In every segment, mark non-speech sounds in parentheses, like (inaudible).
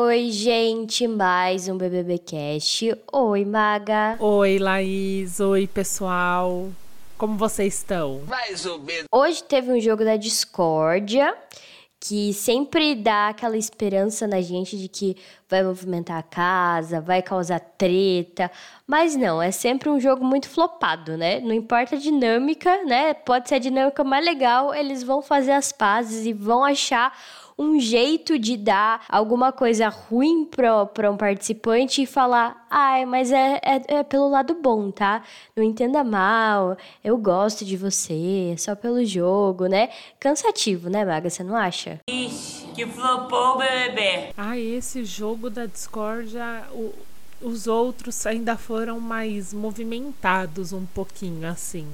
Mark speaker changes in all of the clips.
Speaker 1: Oi, gente, mais um BBB Cast. Oi, Maga.
Speaker 2: Oi, Laís. Oi, pessoal. Como vocês estão?
Speaker 3: Mais ou menos.
Speaker 1: Hoje teve um jogo da discórdia que sempre dá aquela esperança na gente de que vai movimentar a casa, vai causar treta, mas não, é sempre um jogo muito flopado, né? Não importa a dinâmica, né? Pode ser a dinâmica mais legal, eles vão fazer as pazes e vão achar um jeito de dar alguma coisa ruim para um participante e falar: ai, mas é, é, é, pelo lado bom, tá? Não entenda mal, eu gosto de você, é só pelo jogo, né? Cansativo, né, Maga? Você não acha?
Speaker 4: Ixi, que flopou o BBB.
Speaker 2: Ah, esse jogo da discórdia, o, os outros ainda foram mais movimentados um pouquinho assim.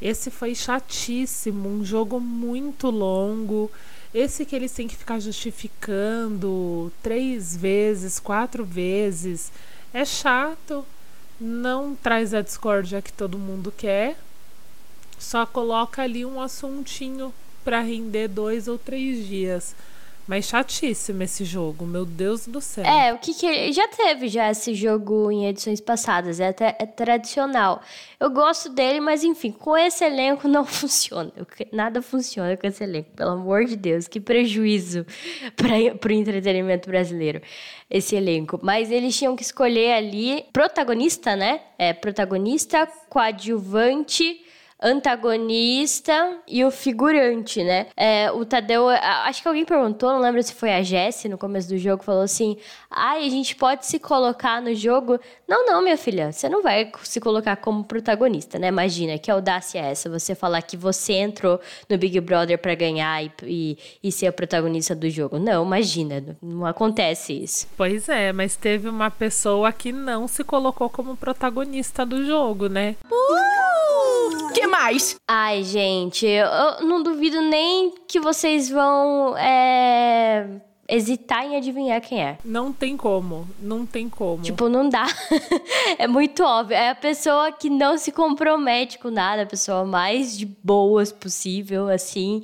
Speaker 2: Esse foi chatíssimo, um jogo muito longo. Esse que eles têm que ficar justificando três vezes, quatro vezes, é chato, não traz a discórdia que todo mundo quer, só coloca ali um assuntinho para render dois ou três dias. Mas chatíssimo esse jogo, meu Deus do céu.
Speaker 1: É, o que que. Já teve já esse jogo em edições passadas, é até é tradicional. Eu gosto dele, mas enfim, com esse elenco não (laughs) funciona. Nada funciona com esse elenco, pelo amor de Deus, que prejuízo para o entretenimento brasileiro, esse elenco. Mas eles tinham que escolher ali protagonista, né? É, protagonista, coadjuvante antagonista e o figurante, né? É, o Tadeu, acho que alguém perguntou, não lembro se foi a Jessie no começo do jogo, falou assim: ai, ah, a gente pode se colocar no jogo. Não, não, minha filha, você não vai se colocar como protagonista, né? Imagina, que audácia é essa? Você falar que você entrou no Big Brother para ganhar e, e, e ser a protagonista do jogo. Não, imagina, não acontece isso.
Speaker 2: Pois é, mas teve uma pessoa que não se colocou como protagonista do jogo, né?
Speaker 5: Uh! Que mais?
Speaker 1: Ai, gente, eu não duvido nem que vocês vão é, hesitar em adivinhar quem é.
Speaker 2: Não tem como, não tem como.
Speaker 1: Tipo, não dá. (laughs) é muito óbvio. É a pessoa que não se compromete com nada, a pessoa mais de boas possível, assim,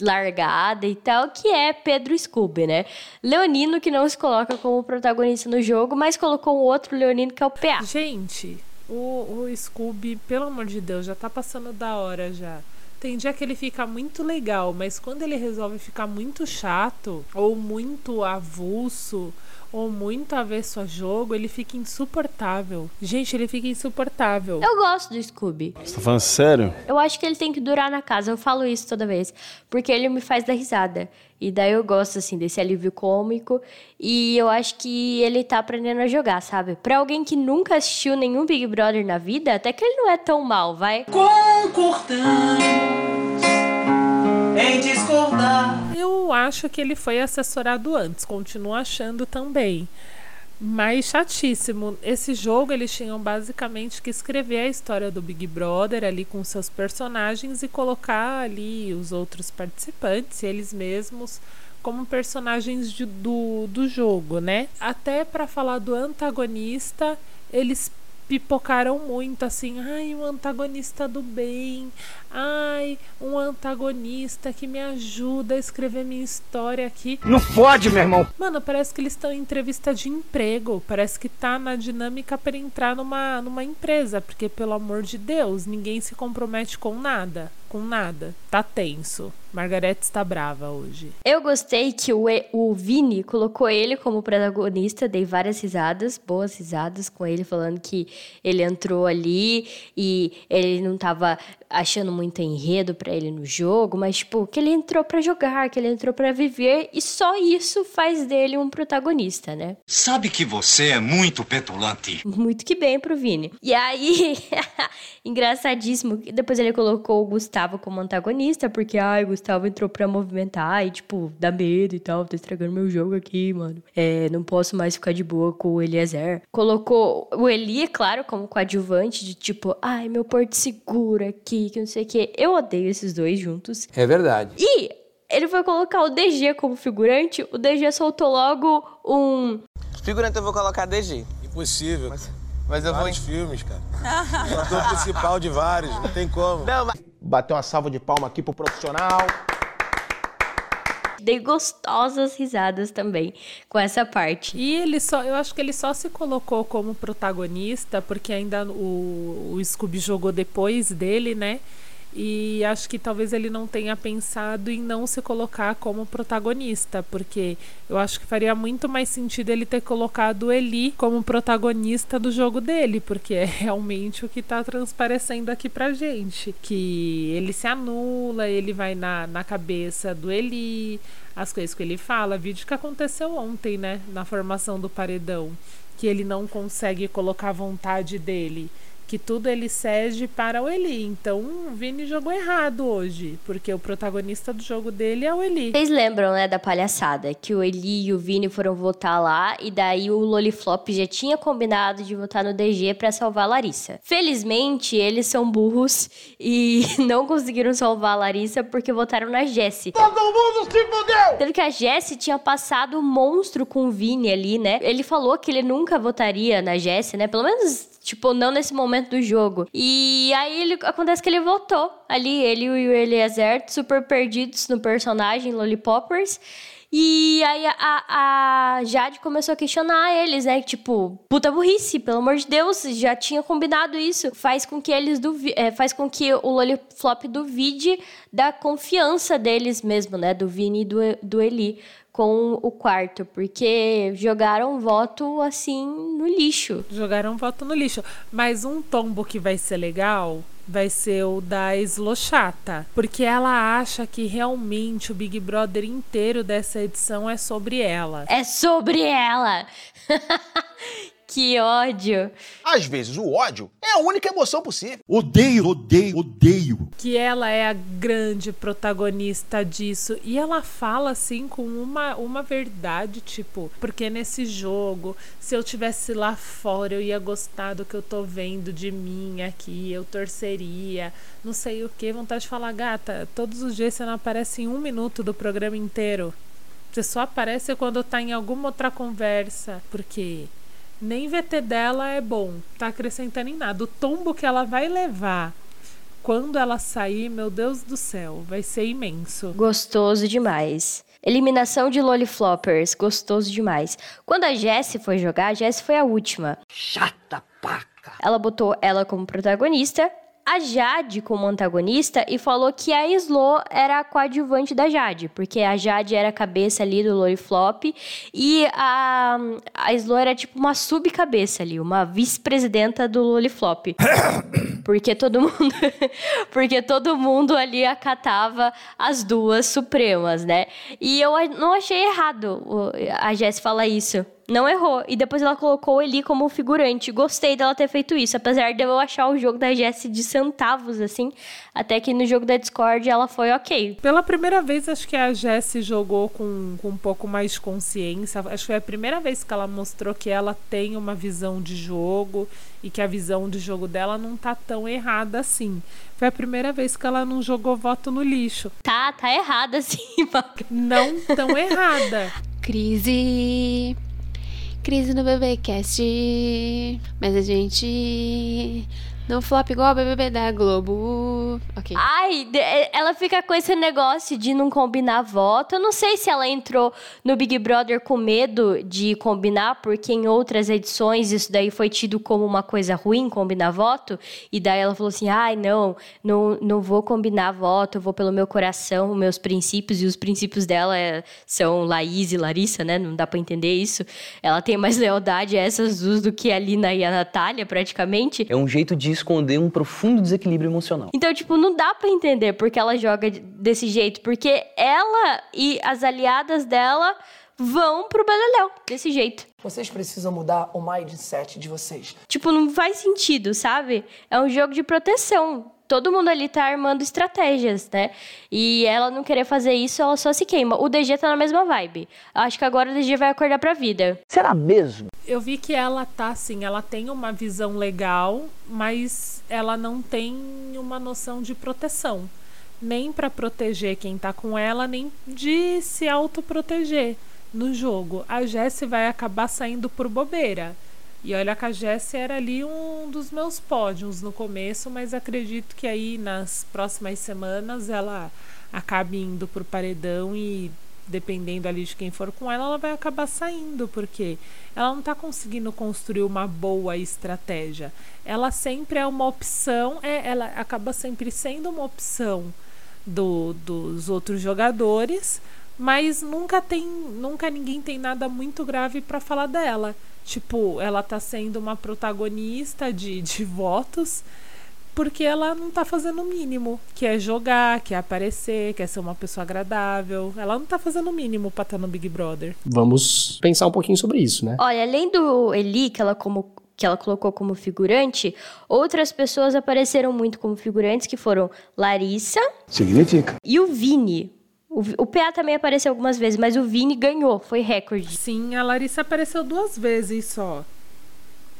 Speaker 1: largada e tal, que é Pedro Scooby, né? Leonino que não se coloca como protagonista no jogo, mas colocou um outro Leonino que é o PA.
Speaker 2: Gente, o, o Scooby, pelo amor de Deus, já tá passando da hora já. Tem dia que ele fica muito legal, mas quando ele resolve ficar muito chato ou muito avulso ou muito avesso a jogo, ele fica insuportável. Gente, ele fica insuportável.
Speaker 1: Eu gosto do Scooby.
Speaker 6: Você tá falando sério?
Speaker 1: Eu acho que ele tem que durar na casa. Eu falo isso toda vez. Porque ele me faz dar risada. E daí eu gosto, assim, desse alívio cômico. E eu acho que ele tá aprendendo a jogar, sabe? Pra alguém que nunca assistiu nenhum Big Brother na vida, até que ele não é tão mal, vai.
Speaker 4: Concordamos
Speaker 2: Acho que ele foi assessorado antes, continuo achando também. Mas chatíssimo. Esse jogo eles tinham basicamente que escrever a história do Big Brother ali com seus personagens e colocar ali os outros participantes, eles mesmos, como personagens de, do, do jogo, né? Até para falar do antagonista, eles pipocaram muito assim, ai, um antagonista do bem, ai, um antagonista que me ajuda a escrever minha história aqui.
Speaker 7: Não pode, meu irmão.
Speaker 2: Mano, parece que eles estão em entrevista de emprego, parece que tá na dinâmica para entrar numa numa empresa, porque pelo amor de Deus, ninguém se compromete com nada, com nada. Tá tenso. Margarete está brava hoje.
Speaker 1: Eu gostei que o, o Vini colocou ele como protagonista, dei várias risadas, boas risadas com ele, falando que ele entrou ali e ele não estava achando muito enredo para ele no jogo, mas tipo, que ele entrou para jogar, que ele entrou para viver e só isso faz dele um protagonista, né?
Speaker 8: Sabe que você é muito petulante.
Speaker 1: Muito que bem pro Vini. E aí, (laughs) engraçadíssimo, depois ele colocou o Gustavo como antagonista, porque, ai, Gustavo entrou pra movimentar e, tipo, dá medo e tal, tá estragando meu jogo aqui, mano. É, não posso mais ficar de boa com o Eliezer. Colocou o Eli, claro, como coadjuvante, de tipo, ai, meu porto seguro aqui, que não sei o quê. Eu odeio esses dois juntos.
Speaker 7: É verdade.
Speaker 1: E ele foi colocar o DG como figurante, o DG soltou logo um.
Speaker 9: Figurante eu vou colocar DG.
Speaker 6: Impossível.
Speaker 9: Mas, mas eu
Speaker 6: vários
Speaker 9: vou.
Speaker 6: filmes, cara. o (laughs) ator principal de vários, não tem como.
Speaker 9: Não, mas...
Speaker 7: Bateu uma salva de palma aqui pro profissional.
Speaker 1: Dei gostosas risadas também com essa parte.
Speaker 2: E ele só, eu acho que ele só se colocou como protagonista porque ainda o, o Scooby jogou depois dele, né? E acho que talvez ele não tenha pensado em não se colocar como protagonista, porque eu acho que faria muito mais sentido ele ter colocado o Eli como protagonista do jogo dele, porque é realmente o que tá transparecendo aqui pra gente. Que ele se anula, ele vai na, na cabeça do Eli, as coisas que ele fala, vídeo que aconteceu ontem, né, na formação do paredão, que ele não consegue colocar a vontade dele que tudo ele cede para o Eli. Então o Vini jogou errado hoje, porque o protagonista do jogo dele é o Eli.
Speaker 1: Vocês lembram, né, da palhaçada? Que o Eli e o Vini foram votar lá e daí o Loliflop já tinha combinado de votar no DG para salvar a Larissa. Felizmente, eles são burros e (laughs) não conseguiram salvar a Larissa porque votaram na Jessie.
Speaker 3: Todo mundo se fudeu!
Speaker 1: Sendo que a Jessie tinha passado o monstro com o Vini ali, né? Ele falou que ele nunca votaria na Jessie, né? Pelo menos Tipo, não nesse momento do jogo. E aí ele acontece que ele voltou ali, ele e o Eliezer, super perdidos no personagem Lollipoppers. E aí a, a, Jade começou a questionar eles, né? Tipo, puta burrice, pelo amor de Deus, já tinha combinado isso. Faz com que eles é, faz com que o Lolliflop duvide da confiança deles mesmo, né? Do Vini e do, do Eli com o quarto, porque jogaram voto assim no lixo.
Speaker 2: Jogaram voto no lixo. Mas um tombo que vai ser legal vai ser o da Slochata, porque ela acha que realmente o Big Brother inteiro dessa edição é sobre ela.
Speaker 1: É sobre ela. (laughs) Que ódio.
Speaker 10: Às vezes o ódio é a única emoção possível.
Speaker 11: Odeio, odeio, odeio.
Speaker 2: Que ela é a grande protagonista disso. E ela fala assim com uma, uma verdade, tipo, porque nesse jogo, se eu tivesse lá fora, eu ia gostar do que eu tô vendo de mim aqui, eu torceria, não sei o que. Vontade de falar, gata, todos os dias você não aparece em um minuto do programa inteiro. Você só aparece quando tá em alguma outra conversa. Porque nem VT dela é bom, tá acrescentando em nada. O tombo que ela vai levar quando ela sair, meu Deus do céu, vai ser imenso.
Speaker 1: Gostoso demais. Eliminação de Lolifloppers, gostoso demais. Quando a Jessie foi jogar, a Jessie foi a última.
Speaker 7: Chata paca.
Speaker 1: Ela botou ela como protagonista, a Jade como antagonista e falou que a Slo era a coadjuvante da Jade, porque a Jade era a cabeça ali do Loriflop e a, a Slo era tipo uma subcabeça ali, uma vice-presidenta do Loliflop. (coughs) porque todo mundo (laughs) porque todo mundo ali acatava as duas supremas, né? E eu não achei errado a Jess falar isso. Não errou. E depois ela colocou o Eli como figurante. Gostei dela ter feito isso. Apesar de eu achar o jogo da Jessie de centavos, assim. Até que no jogo da Discord ela foi ok.
Speaker 2: Pela primeira vez, acho que a Jessie jogou com, com um pouco mais de consciência. Acho que foi a primeira vez que ela mostrou que ela tem uma visão de jogo e que a visão de jogo dela não tá tão errada assim. Foi a primeira vez que ela não jogou voto no lixo.
Speaker 1: Tá, tá errada (laughs) sim,
Speaker 2: Não tão errada.
Speaker 12: Crise Crise no BBcast. Mas a gente não flop igual a BBB da Globo. Ok.
Speaker 1: Ai, ela fica com esse negócio de não combinar voto. Eu não sei se ela entrou no Big Brother com medo de combinar, porque em outras edições isso daí foi tido como uma coisa ruim, combinar voto. E daí ela falou assim: ai, não, não, não vou combinar voto, eu vou pelo meu coração, meus princípios. E os princípios dela é, são Laís e Larissa, né? Não dá pra entender isso. Ela tem mais lealdade a essas duas do que a Lina e a Natália, praticamente.
Speaker 13: É um jeito disso esconder um profundo desequilíbrio emocional.
Speaker 1: Então, tipo, não dá para entender porque ela joga desse jeito, porque ela e as aliadas dela vão pro Beleléu desse jeito.
Speaker 14: Vocês precisam mudar o mindset de vocês.
Speaker 1: Tipo, não faz sentido, sabe? É um jogo de proteção. todo mundo ali tá armando estratégias, né? E ela não querer fazer isso, ela só se queima. O DG tá na mesma vibe. Acho que agora o DG vai acordar pra vida.
Speaker 7: Será mesmo?
Speaker 2: Eu vi que ela tá assim, ela tem uma visão legal, mas ela não tem uma noção de proteção. Nem para proteger quem tá com ela, nem de se autoproteger no jogo. A Jessie vai acabar saindo por bobeira. E olha que a Jessie era ali um dos meus pódios no começo, mas acredito que aí nas próximas semanas ela acabe indo por paredão e dependendo ali de quem for com ela, ela vai acabar saindo, porque ela não está conseguindo construir uma boa estratégia. Ela sempre é uma opção, é, ela acaba sempre sendo uma opção do, dos outros jogadores, mas nunca tem, nunca ninguém tem nada muito grave para falar dela. Tipo, ela tá sendo uma protagonista de, de votos porque ela não tá fazendo o mínimo, que é jogar, que é aparecer, quer ser uma pessoa agradável. Ela não tá fazendo o mínimo pra estar no Big Brother.
Speaker 14: Vamos pensar um pouquinho sobre isso, né?
Speaker 1: Olha, além do Eli, que ela como que ela colocou como figurante, outras pessoas apareceram muito como figurantes, que foram Larissa.
Speaker 14: Significa.
Speaker 1: E o Vini. O, o PA também apareceu algumas vezes, mas o Vini ganhou, foi recorde.
Speaker 2: Sim, a Larissa apareceu duas vezes só.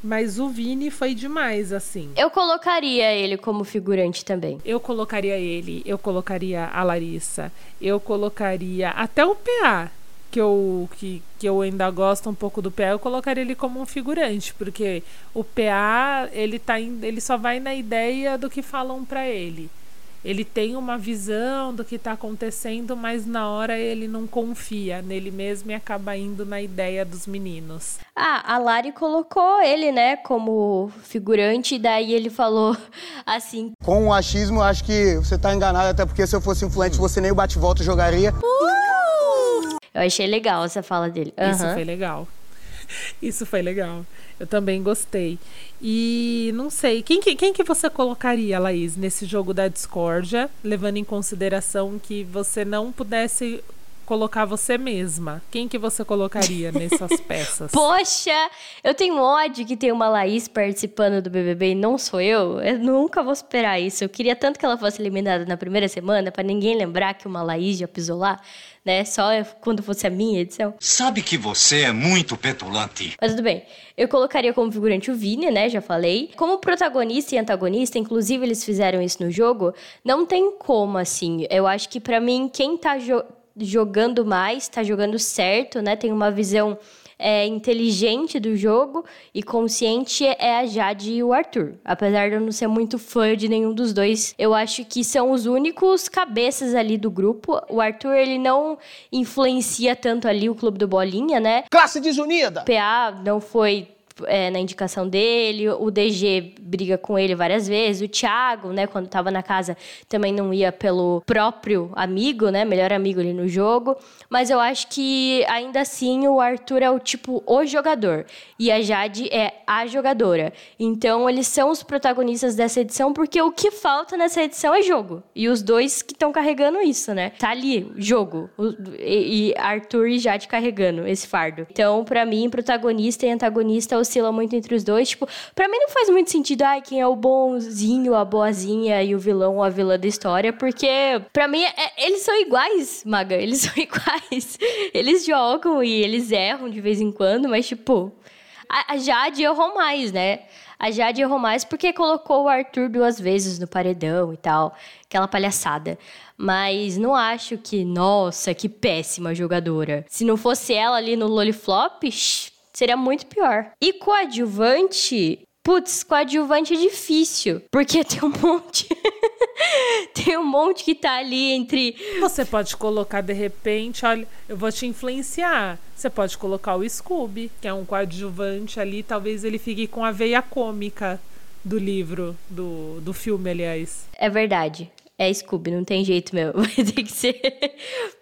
Speaker 2: Mas o Vini foi demais, assim.
Speaker 1: Eu colocaria ele como figurante também.
Speaker 2: Eu colocaria ele, eu colocaria a Larissa, eu colocaria até o PA, que eu, que, que eu ainda gosto um pouco do PA, eu colocaria ele como um figurante, porque o PA, ele, tá ele só vai na ideia do que falam para ele ele tem uma visão do que está acontecendo, mas na hora ele não confia nele mesmo e acaba indo na ideia dos meninos.
Speaker 1: Ah, a Lari colocou ele, né, como figurante, e daí ele falou (laughs) assim:
Speaker 6: Com o achismo, acho que você está enganado, até porque se eu fosse influente, você nem o bate-volta jogaria.
Speaker 1: Uh! Eu achei legal essa fala dele. Uhum.
Speaker 2: Isso foi legal. (laughs) Isso foi legal. Eu também gostei. E não sei, quem que, quem que você colocaria, Laís, nesse jogo da discórdia, levando em consideração que você não pudesse colocar você mesma? Quem que você colocaria (laughs) nessas peças?
Speaker 1: Poxa, eu tenho ódio que tem uma Laís participando do BBB e não sou eu. Eu nunca vou esperar isso. Eu queria tanto que ela fosse eliminada na primeira semana para ninguém lembrar que uma Laís já pisou lá né? Só quando fosse a minha edição.
Speaker 8: Sabe que você é muito petulante.
Speaker 1: Mas tudo bem. Eu colocaria como figurante o Vini, né? Já falei. Como protagonista e antagonista, inclusive eles fizeram isso no jogo, não tem como, assim. Eu acho que para mim, quem tá jogando mais, tá jogando certo, né? Tem uma visão é, inteligente do jogo e consciente é a Jade e o Arthur. Apesar de eu não ser muito fã de nenhum dos dois, eu acho que são os únicos cabeças ali do grupo. O Arthur, ele não influencia tanto ali o Clube do Bolinha, né?
Speaker 10: Classe desunida!
Speaker 1: PA não foi é, na indicação dele, o DG briga com ele várias vezes, o Thiago, né, quando tava na casa, também não ia pelo próprio amigo, né, melhor amigo ali no jogo, mas eu acho que ainda assim o Arthur é o tipo o jogador e a Jade é a jogadora. Então eles são os protagonistas dessa edição porque o que falta nessa edição é jogo. E os dois que estão carregando isso, né? Tá ali, jogo. E, Arthur e Jade carregando esse fardo. Então, para mim, protagonista e antagonista oscila muito entre os dois. Tipo, pra mim não faz muito sentido, ai, quem é o bonzinho, a boazinha e o vilão ou a vilã da história, porque pra mim é, eles são iguais, Maga. (laughs) Eles são iguais. Eles jogam e eles erram de vez em quando, mas tipo. A, a Jade errou mais, né? A Jade errou mais porque colocou o Arthur duas vezes no paredão e tal. Aquela palhaçada. Mas não acho que, nossa, que péssima jogadora. Se não fosse ela ali no Loliflop, seria muito pior. E coadjuvante, Putz, coadjuvante é difícil, porque (laughs) tem um monte. (laughs) tem um monte que tá ali entre.
Speaker 2: Você pode colocar de repente, olha, eu vou te influenciar. Você pode colocar o Scooby, que é um coadjuvante ali, talvez ele fique com a veia cômica do livro, do, do filme, aliás.
Speaker 1: É verdade é Scooby, não tem jeito meu. (laughs) Vai ter que ser.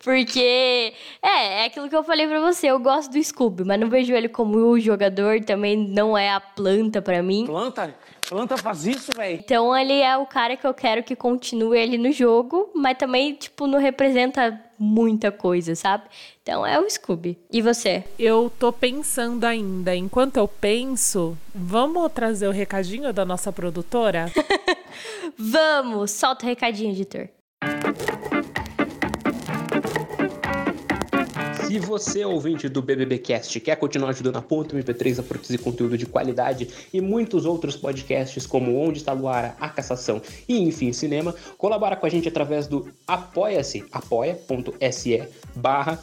Speaker 1: Porque é, é aquilo que eu falei pra você. Eu gosto do Scooby, mas não vejo ele como o jogador. Também não é a planta para mim.
Speaker 10: Planta? Planta faz isso, velho.
Speaker 1: Então ele é o cara que eu quero que continue ele no jogo, mas também, tipo, não representa muita coisa, sabe? Então é o Scooby. E você?
Speaker 2: Eu tô pensando ainda. Enquanto eu penso, vamos trazer o recadinho da nossa produtora? (laughs)
Speaker 1: Vamos, solta o recadinho, editor.
Speaker 15: Se você, ouvinte do BBBcast, quer continuar ajudando a Ponto MP3 a produzir conteúdo de qualidade e muitos outros podcasts como Onde Está Luara, A Cassação e Enfim Cinema, colabora com a gente através do apoia-se, apoia.se barra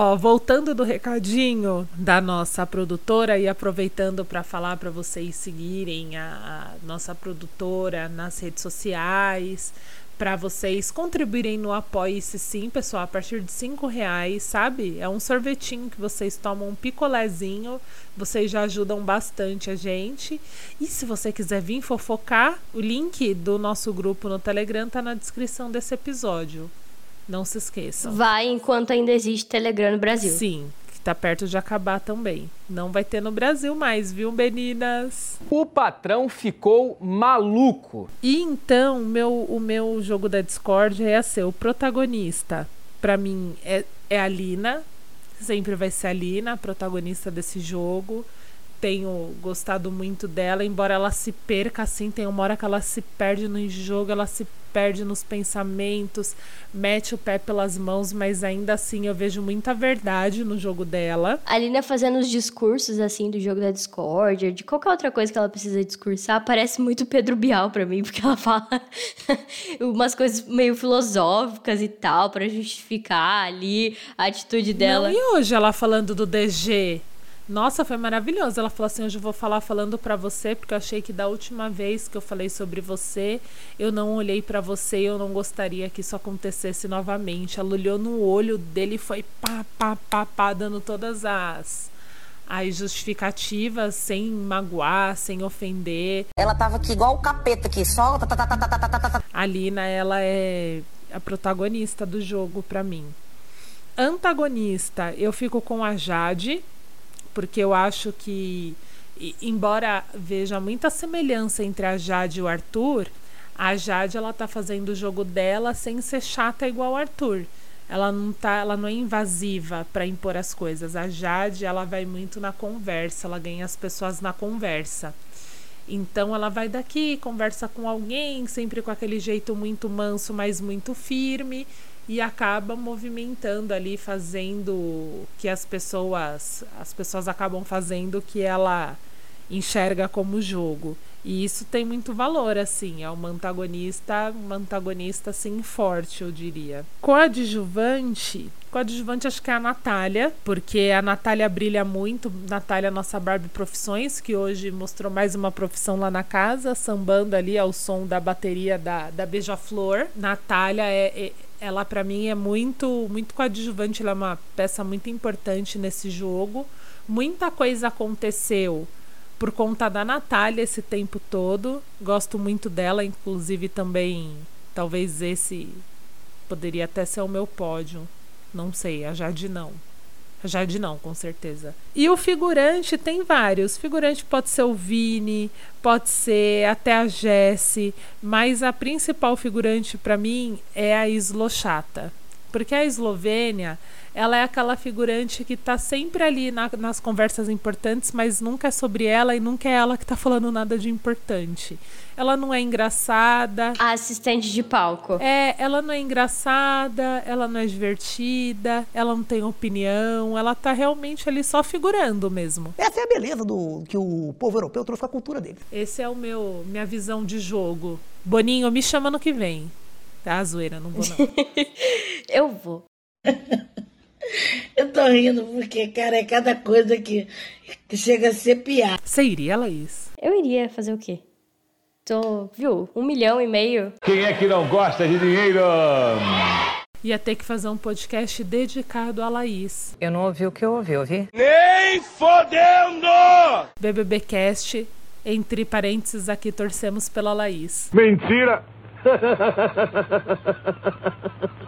Speaker 2: Ó, voltando do recadinho da nossa produtora e aproveitando para falar para vocês seguirem a, a, nossa produtora nas redes sociais, para vocês contribuírem no Apoie-se sim, pessoal, a partir de cinco reais, sabe? É um sorvetinho que vocês tomam, um picolézinho, vocês já ajudam bastante a gente. E se você quiser vir fofocar, o link do nosso grupo no Telegram tá na descrição desse episódio. Não se esqueçam.
Speaker 1: Vai enquanto ainda existe Telegram no Brasil.
Speaker 2: Sim, que tá perto de acabar também. Não vai ter no Brasil mais, viu, meninas?
Speaker 10: O patrão ficou maluco.
Speaker 2: E então, meu, o meu jogo da Discord é ser o protagonista. Para mim é, é a Lina. Sempre vai ser a Lina, a protagonista desse jogo tenho gostado muito dela, embora ela se perca assim, tem uma hora que ela se perde no jogo, ela se perde nos pensamentos, mete o pé pelas mãos, mas ainda assim eu vejo muita verdade no jogo dela.
Speaker 1: A Lina fazendo os discursos assim do jogo da Discord, de qualquer outra coisa que ela precisa discursar, parece muito Pedro Bial para mim, (laughs) porque ela fala umas coisas meio filosóficas e tal para justificar ali a atitude dela.
Speaker 2: Não, e hoje ela falando do DG? Nossa, foi maravilhoso. Ela falou assim: hoje eu vou falar falando para você, porque eu achei que da última vez que eu falei sobre você, eu não olhei para você e eu não gostaria que isso acontecesse novamente. Ela olhou no olho dele e foi pá, pá, pá, pá, dando todas as as justificativas sem magoar, sem ofender.
Speaker 16: Ela tava aqui igual o capeta aqui, só.
Speaker 2: A Lina, ela é a protagonista do jogo para mim. Antagonista, eu fico com a Jade, porque eu acho que, embora veja muita semelhança entre a Jade e o Arthur, a Jade ela tá fazendo o jogo dela sem ser chata igual o Arthur. Ela não tá, ela não é invasiva para impor as coisas. A Jade, ela vai muito na conversa, ela ganha as pessoas na conversa. Então ela vai daqui, conversa com alguém, sempre com aquele jeito muito manso, mas muito firme, e acaba movimentando ali, fazendo que as pessoas, as pessoas acabam fazendo que ela enxerga como jogo. E isso tem muito valor, assim, é uma antagonista, uma antagonista assim forte, eu diria. Coadjuvante, coadjuvante acho que é a Natália, porque a Natália brilha muito, Natália nossa Barbie Profissões, que hoje mostrou mais uma profissão lá na casa, sambando ali ao som da bateria da, da Beija-Flor. Natália é, é ela para mim é muito muito coadjuvante, ela é uma peça muito importante nesse jogo. Muita coisa aconteceu por conta da Natália esse tempo todo. Gosto muito dela, inclusive também talvez esse poderia até ser o meu pódio. Não sei, a Jade não. Jade não, com certeza. E o figurante tem vários. O figurante pode ser o Vini, pode ser até a Jessie, mas a principal figurante para mim é a Slochata. Porque a Eslovênia, ela é aquela figurante que está sempre ali na, nas conversas importantes, mas nunca é sobre ela e nunca é ela que está falando nada de importante. Ela não é engraçada.
Speaker 1: A assistente de palco.
Speaker 2: É, ela não é engraçada, ela não é divertida, ela não tem opinião, ela tá realmente ali só figurando mesmo.
Speaker 7: Essa é a beleza do que o povo europeu trouxe com a cultura dele.
Speaker 2: Esse é o meu minha visão de jogo. Boninho, me chama no que vem. Tá, zoeira, não vou não. (laughs)
Speaker 1: Eu vou. (laughs)
Speaker 5: Eu tô rindo porque, cara, é cada coisa que, que chega a ser piada.
Speaker 2: Você iria, Laís?
Speaker 1: Eu iria fazer o quê? Tô, viu? Um milhão e meio.
Speaker 3: Quem é que não gosta de dinheiro?
Speaker 2: Ia ter que fazer um podcast dedicado a Laís.
Speaker 16: Eu não ouvi o que eu ouvi, ouvi?
Speaker 3: Nem fodendo!
Speaker 2: BBBcast Entre parênteses, aqui torcemos pela Laís.
Speaker 3: Mentira!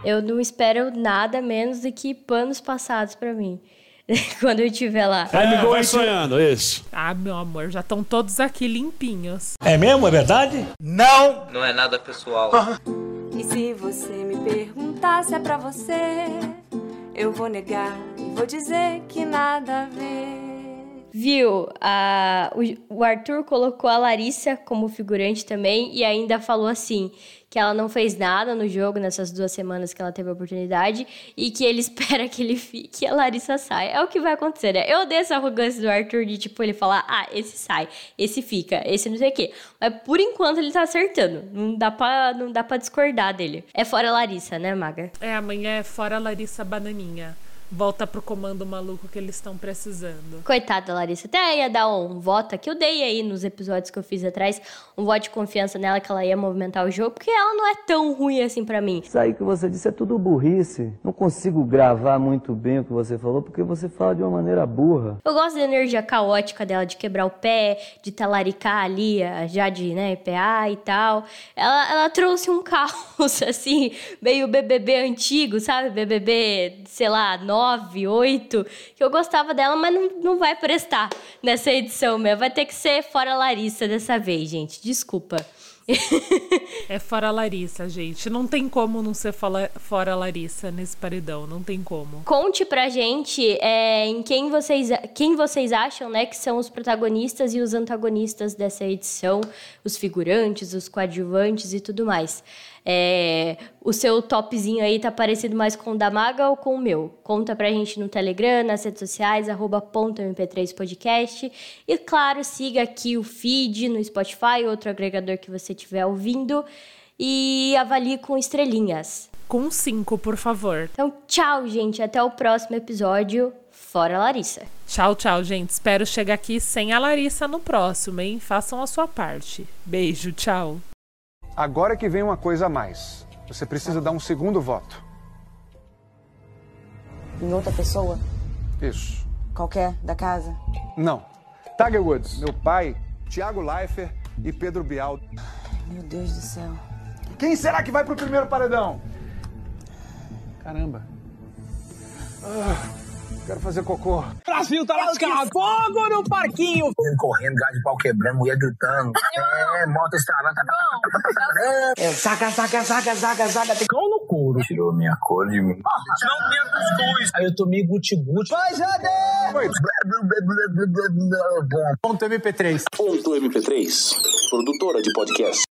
Speaker 1: Eu não espero nada menos do que panos passados pra mim. (laughs) Quando eu estiver lá.
Speaker 11: É, vai sonhando, isso.
Speaker 2: Ah, meu amor, já estão todos aqui limpinhos.
Speaker 11: É mesmo? É verdade?
Speaker 9: Não! Não é nada pessoal.
Speaker 17: E se você me perguntar se é pra você, eu vou negar e vou dizer que nada a ver.
Speaker 1: Viu? A, o, o Arthur colocou a Larissa como figurante também e ainda falou assim: que ela não fez nada no jogo nessas duas semanas que ela teve a oportunidade e que ele (laughs) espera que ele fique e a Larissa saia. É o que vai acontecer, né? Eu odeio essa arrogância do Arthur de, tipo, ele falar, ah, esse sai, esse fica, esse não sei o quê. Mas por enquanto ele tá acertando. Não dá pra, não dá pra discordar dele. É fora Larissa, né, Maga?
Speaker 2: É, amanhã é fora Larissa Bananinha volta pro comando maluco que eles estão precisando.
Speaker 1: Coitada, Larissa. Até ia dar um voto que eu dei aí nos episódios que eu fiz atrás, um voto de confiança nela que ela ia movimentar o jogo, porque ela não é tão ruim assim para mim.
Speaker 18: Isso aí que você disse é tudo burrice. Não consigo gravar muito bem o que você falou, porque você fala de uma maneira burra.
Speaker 1: Eu gosto da energia caótica dela, de quebrar o pé, de talaricar ali, já de, né, PA e tal. Ela, ela trouxe um (laughs) caos, assim, meio BBB antigo, sabe? BBB, sei lá, 9, 8, que eu gostava dela, mas não, não vai prestar nessa edição mesmo. Vai ter que ser fora Larissa dessa vez, gente. Desculpa.
Speaker 2: é fora Larissa, gente. Não tem como não ser fora Larissa nesse paredão. Não tem como.
Speaker 1: Conte pra gente é, em quem vocês, quem vocês acham né, que são os protagonistas e os antagonistas dessa edição, os figurantes, os coadjuvantes e tudo mais. É, o seu topzinho aí tá parecido mais com o da Maga ou com o meu? Conta pra gente no Telegram, nas redes sociais, arroba .mp3podcast. E claro, siga aqui o feed no Spotify, outro agregador que você estiver ouvindo. E avalie com estrelinhas.
Speaker 2: Com cinco, por favor.
Speaker 1: Então, tchau, gente. Até o próximo episódio. Fora Larissa.
Speaker 2: Tchau, tchau, gente. Espero chegar aqui sem a Larissa no próximo, hein? Façam a sua parte. Beijo, tchau.
Speaker 19: Agora que vem uma coisa a mais. Você precisa dar um segundo voto.
Speaker 16: Em outra pessoa?
Speaker 19: Isso.
Speaker 16: Qualquer da casa?
Speaker 19: Não. Tiger Woods, meu pai, Thiago Leifert e Pedro Bial.
Speaker 16: Meu Deus do céu.
Speaker 19: Quem será que vai pro primeiro paredão? Caramba. Ah. Quero fazer cocô.
Speaker 3: Brasil tá lascado. Fogo no parquinho.
Speaker 20: Correndo, gás de pau quebrando, mulher gritando. É, moto estralando.
Speaker 3: É, saca, saca, saca, saca, saca. Tem cão no couro.
Speaker 20: Tirou minha cor de mim.
Speaker 3: Não minha cuscuz.
Speaker 20: Aí eu tomei guti-guti.
Speaker 3: Vai, Jade!
Speaker 20: Ponto MP3.
Speaker 21: Ponto MP3. Produtora de podcast.